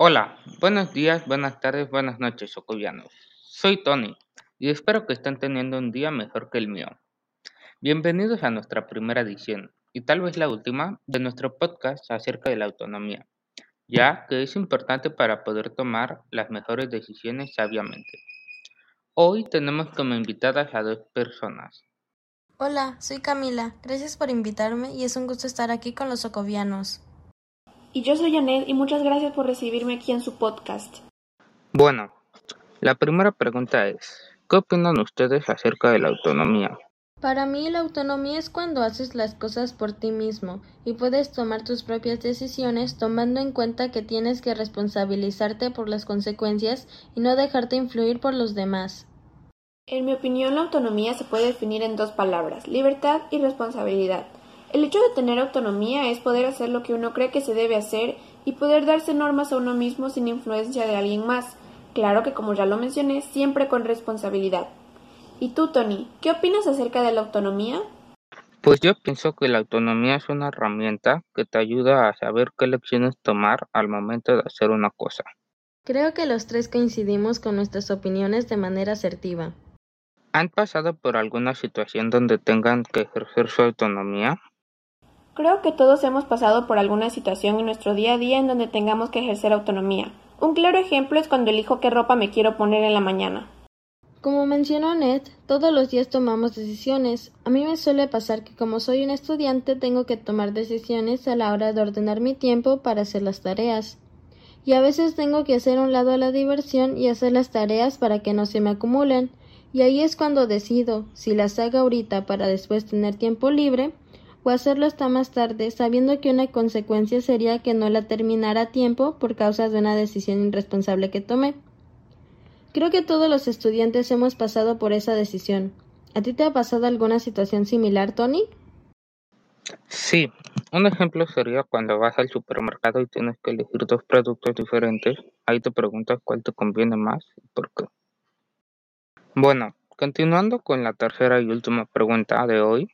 Hola, buenos días, buenas tardes, buenas noches, socovianos. Soy Tony y espero que estén teniendo un día mejor que el mío. Bienvenidos a nuestra primera edición y tal vez la última de nuestro podcast acerca de la autonomía, ya que es importante para poder tomar las mejores decisiones sabiamente. Hoy tenemos como invitadas a dos personas. Hola, soy Camila. Gracias por invitarme y es un gusto estar aquí con los socovianos. Y yo soy Janet y muchas gracias por recibirme aquí en su podcast. Bueno, la primera pregunta es, ¿qué opinan ustedes acerca de la autonomía? Para mí la autonomía es cuando haces las cosas por ti mismo y puedes tomar tus propias decisiones tomando en cuenta que tienes que responsabilizarte por las consecuencias y no dejarte influir por los demás. En mi opinión, la autonomía se puede definir en dos palabras, libertad y responsabilidad. El hecho de tener autonomía es poder hacer lo que uno cree que se debe hacer y poder darse normas a uno mismo sin influencia de alguien más. Claro que, como ya lo mencioné, siempre con responsabilidad. ¿Y tú, Tony, qué opinas acerca de la autonomía? Pues yo pienso que la autonomía es una herramienta que te ayuda a saber qué lecciones tomar al momento de hacer una cosa. Creo que los tres coincidimos con nuestras opiniones de manera asertiva. ¿Han pasado por alguna situación donde tengan que ejercer su autonomía? Creo que todos hemos pasado por alguna situación en nuestro día a día en donde tengamos que ejercer autonomía. Un claro ejemplo es cuando elijo qué ropa me quiero poner en la mañana. Como mencionó Ned, todos los días tomamos decisiones. A mí me suele pasar que como soy un estudiante tengo que tomar decisiones a la hora de ordenar mi tiempo para hacer las tareas. Y a veces tengo que hacer un lado a la diversión y hacer las tareas para que no se me acumulen. Y ahí es cuando decido si las hago ahorita para después tener tiempo libre o hacerlo hasta más tarde, sabiendo que una consecuencia sería que no la terminara a tiempo por causa de una decisión irresponsable que tomé. Creo que todos los estudiantes hemos pasado por esa decisión. ¿A ti te ha pasado alguna situación similar, Tony? Sí, un ejemplo sería cuando vas al supermercado y tienes que elegir dos productos diferentes. Ahí te preguntas cuál te conviene más y por qué. Bueno, continuando con la tercera y última pregunta de hoy,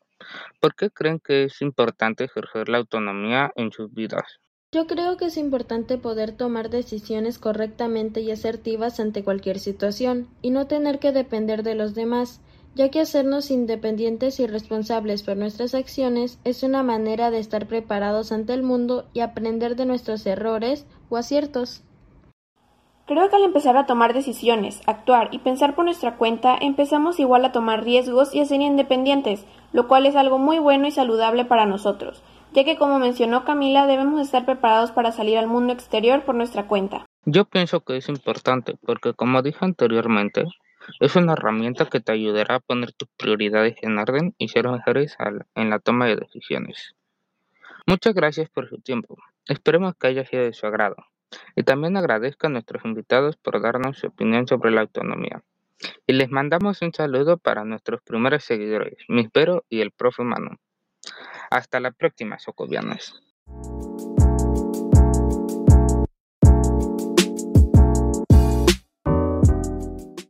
¿Por qué creen que es importante ejercer la autonomía en sus vidas? Yo creo que es importante poder tomar decisiones correctamente y asertivas ante cualquier situación, y no tener que depender de los demás, ya que hacernos independientes y responsables por nuestras acciones es una manera de estar preparados ante el mundo y aprender de nuestros errores o aciertos. Creo que al empezar a tomar decisiones, actuar y pensar por nuestra cuenta, empezamos igual a tomar riesgos y a ser independientes, lo cual es algo muy bueno y saludable para nosotros, ya que como mencionó Camila debemos estar preparados para salir al mundo exterior por nuestra cuenta. Yo pienso que es importante porque como dije anteriormente, es una herramienta que te ayudará a poner tus prioridades en orden y ser mejores en la toma de decisiones. Muchas gracias por su tiempo. Esperemos que haya sido de su agrado. Y también agradezco a nuestros invitados por darnos su opinión sobre la autonomía. Y les mandamos un saludo para nuestros primeros seguidores, Miss Vero y el profe Manu. Hasta la próxima, socovianos.